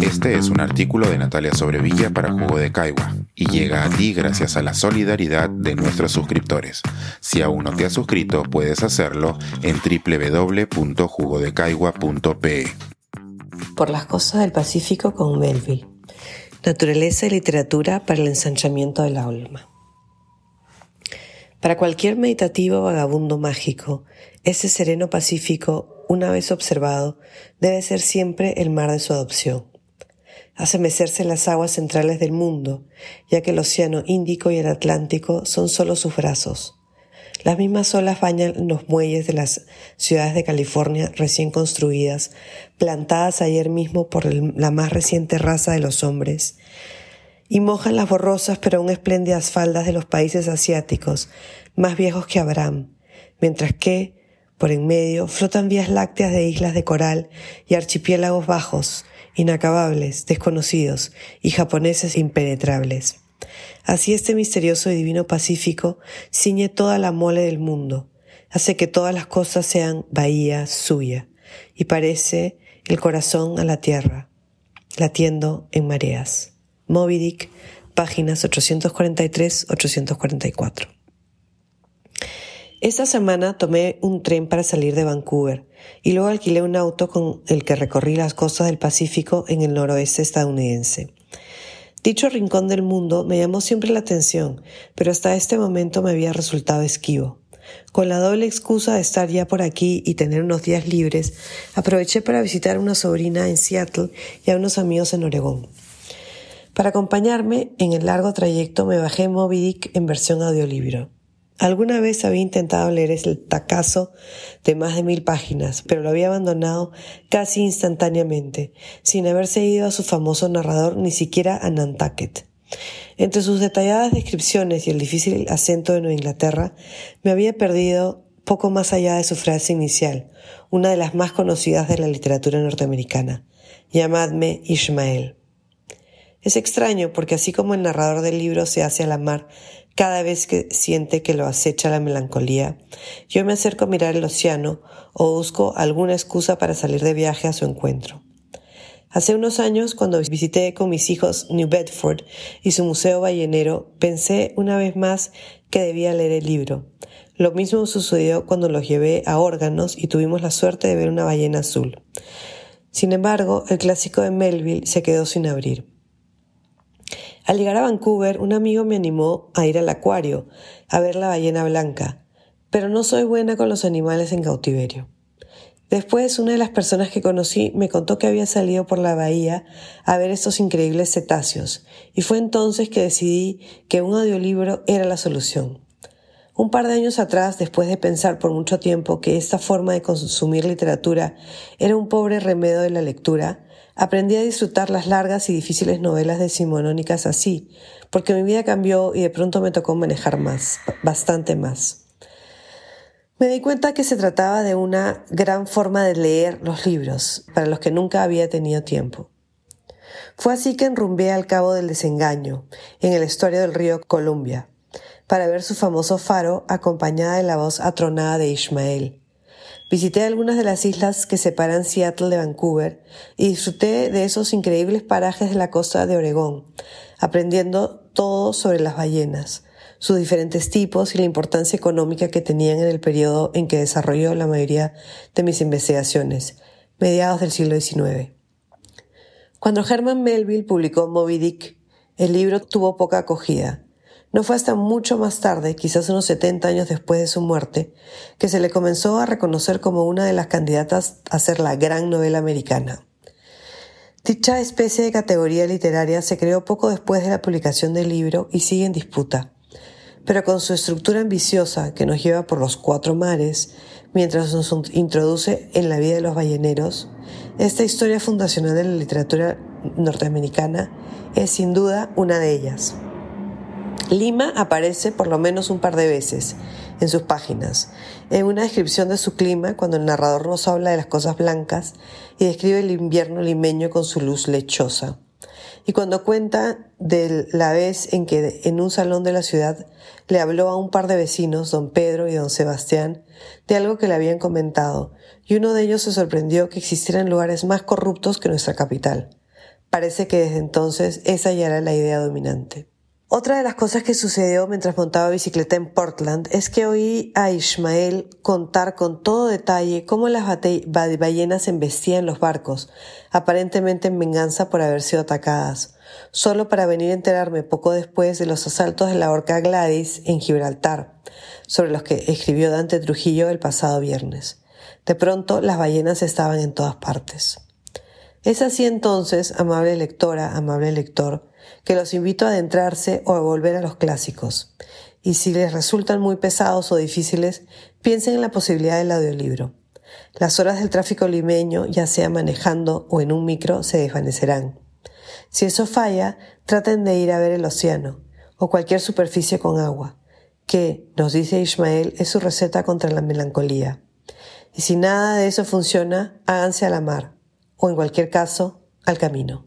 Este es un artículo de Natalia Sobrevilla para Jugo de Caigua y llega a ti gracias a la solidaridad de nuestros suscriptores. Si aún no te has suscrito, puedes hacerlo en www.jugodecaigua.pe. Por las cosas del Pacífico con Melville. Naturaleza y literatura para el ensanchamiento del alma. Para cualquier meditativo vagabundo mágico, ese sereno Pacífico, una vez observado, debe ser siempre el mar de su adopción hace mecerse las aguas centrales del mundo, ya que el Océano Índico y el Atlántico son solo sus brazos. Las mismas olas bañan los muelles de las ciudades de California recién construidas, plantadas ayer mismo por la más reciente raza de los hombres, y mojan las borrosas pero aún espléndidas faldas de los países asiáticos, más viejos que Abraham, mientras que, por en medio, flotan vías lácteas de islas de coral y archipiélagos bajos, inacabables, desconocidos y japoneses impenetrables. Así este misterioso y divino Pacífico ciñe toda la mole del mundo, hace que todas las cosas sean bahía suya, y parece el corazón a la tierra, latiendo en mareas. Moby Dick, páginas 843-844. Esta semana tomé un tren para salir de Vancouver y luego alquilé un auto con el que recorrí las costas del Pacífico en el noroeste estadounidense. Dicho rincón del mundo me llamó siempre la atención, pero hasta este momento me había resultado esquivo. Con la doble excusa de estar ya por aquí y tener unos días libres, aproveché para visitar a una sobrina en Seattle y a unos amigos en Oregón. Para acompañarme en el largo trayecto me bajé Moby Dick en versión audiolibro. Alguna vez había intentado leer el tacazo de más de mil páginas, pero lo había abandonado casi instantáneamente, sin haberse ido a su famoso narrador ni siquiera a Nantucket. Entre sus detalladas descripciones y el difícil acento de Nueva Inglaterra, me había perdido poco más allá de su frase inicial, una de las más conocidas de la literatura norteamericana. Llamadme Ishmael. Es extraño porque así como el narrador del libro se hace a la mar cada vez que siente que lo acecha la melancolía, yo me acerco a mirar el océano o busco alguna excusa para salir de viaje a su encuentro. Hace unos años, cuando visité con mis hijos New Bedford y su museo ballenero, pensé una vez más que debía leer el libro. Lo mismo sucedió cuando los llevé a órganos y tuvimos la suerte de ver una ballena azul. Sin embargo, el clásico de Melville se quedó sin abrir. Al llegar a Vancouver, un amigo me animó a ir al acuario, a ver la ballena blanca, pero no soy buena con los animales en cautiverio. Después, una de las personas que conocí me contó que había salido por la bahía a ver estos increíbles cetáceos, y fue entonces que decidí que un audiolibro era la solución. Un par de años atrás, después de pensar por mucho tiempo que esta forma de consumir literatura era un pobre remedio de la lectura, Aprendí a disfrutar las largas y difíciles novelas decimonónicas así, porque mi vida cambió y de pronto me tocó manejar más, bastante más. Me di cuenta que se trataba de una gran forma de leer los libros, para los que nunca había tenido tiempo. Fue así que enrumbé al cabo del desengaño, en el estuario del río Columbia, para ver su famoso faro acompañada de la voz atronada de Ismael. Visité algunas de las islas que separan Seattle de Vancouver y disfruté de esos increíbles parajes de la costa de Oregón, aprendiendo todo sobre las ballenas, sus diferentes tipos y la importancia económica que tenían en el periodo en que desarrolló la mayoría de mis investigaciones, mediados del siglo XIX. Cuando Herman Melville publicó Moby Dick, el libro tuvo poca acogida no fue hasta mucho más tarde, quizás unos 70 años después de su muerte, que se le comenzó a reconocer como una de las candidatas a ser la gran novela americana. Dicha especie de categoría literaria se creó poco después de la publicación del libro y sigue en disputa. Pero con su estructura ambiciosa que nos lleva por los cuatro mares, mientras nos introduce en la vida de los balleneros, esta historia fundacional de la literatura norteamericana es sin duda una de ellas. Lima aparece por lo menos un par de veces en sus páginas, en una descripción de su clima cuando el narrador nos habla de las cosas blancas y describe el invierno limeño con su luz lechosa, y cuando cuenta de la vez en que en un salón de la ciudad le habló a un par de vecinos, don Pedro y don Sebastián, de algo que le habían comentado, y uno de ellos se sorprendió que existieran lugares más corruptos que nuestra capital. Parece que desde entonces esa ya era la idea dominante. Otra de las cosas que sucedió mientras montaba bicicleta en Portland es que oí a Ismael contar con todo detalle cómo las ballenas embestían los barcos, aparentemente en venganza por haber sido atacadas, solo para venir a enterarme poco después de los asaltos de la orca Gladys en Gibraltar, sobre los que escribió Dante Trujillo el pasado viernes. De pronto las ballenas estaban en todas partes. Es así entonces, amable lectora, amable lector, que los invito a adentrarse o a volver a los clásicos. Y si les resultan muy pesados o difíciles, piensen en la posibilidad del audiolibro. Las horas del tráfico limeño, ya sea manejando o en un micro, se desvanecerán. Si eso falla, traten de ir a ver el océano o cualquier superficie con agua, que, nos dice Ismael, es su receta contra la melancolía. Y si nada de eso funciona, háganse a la mar, o en cualquier caso, al camino.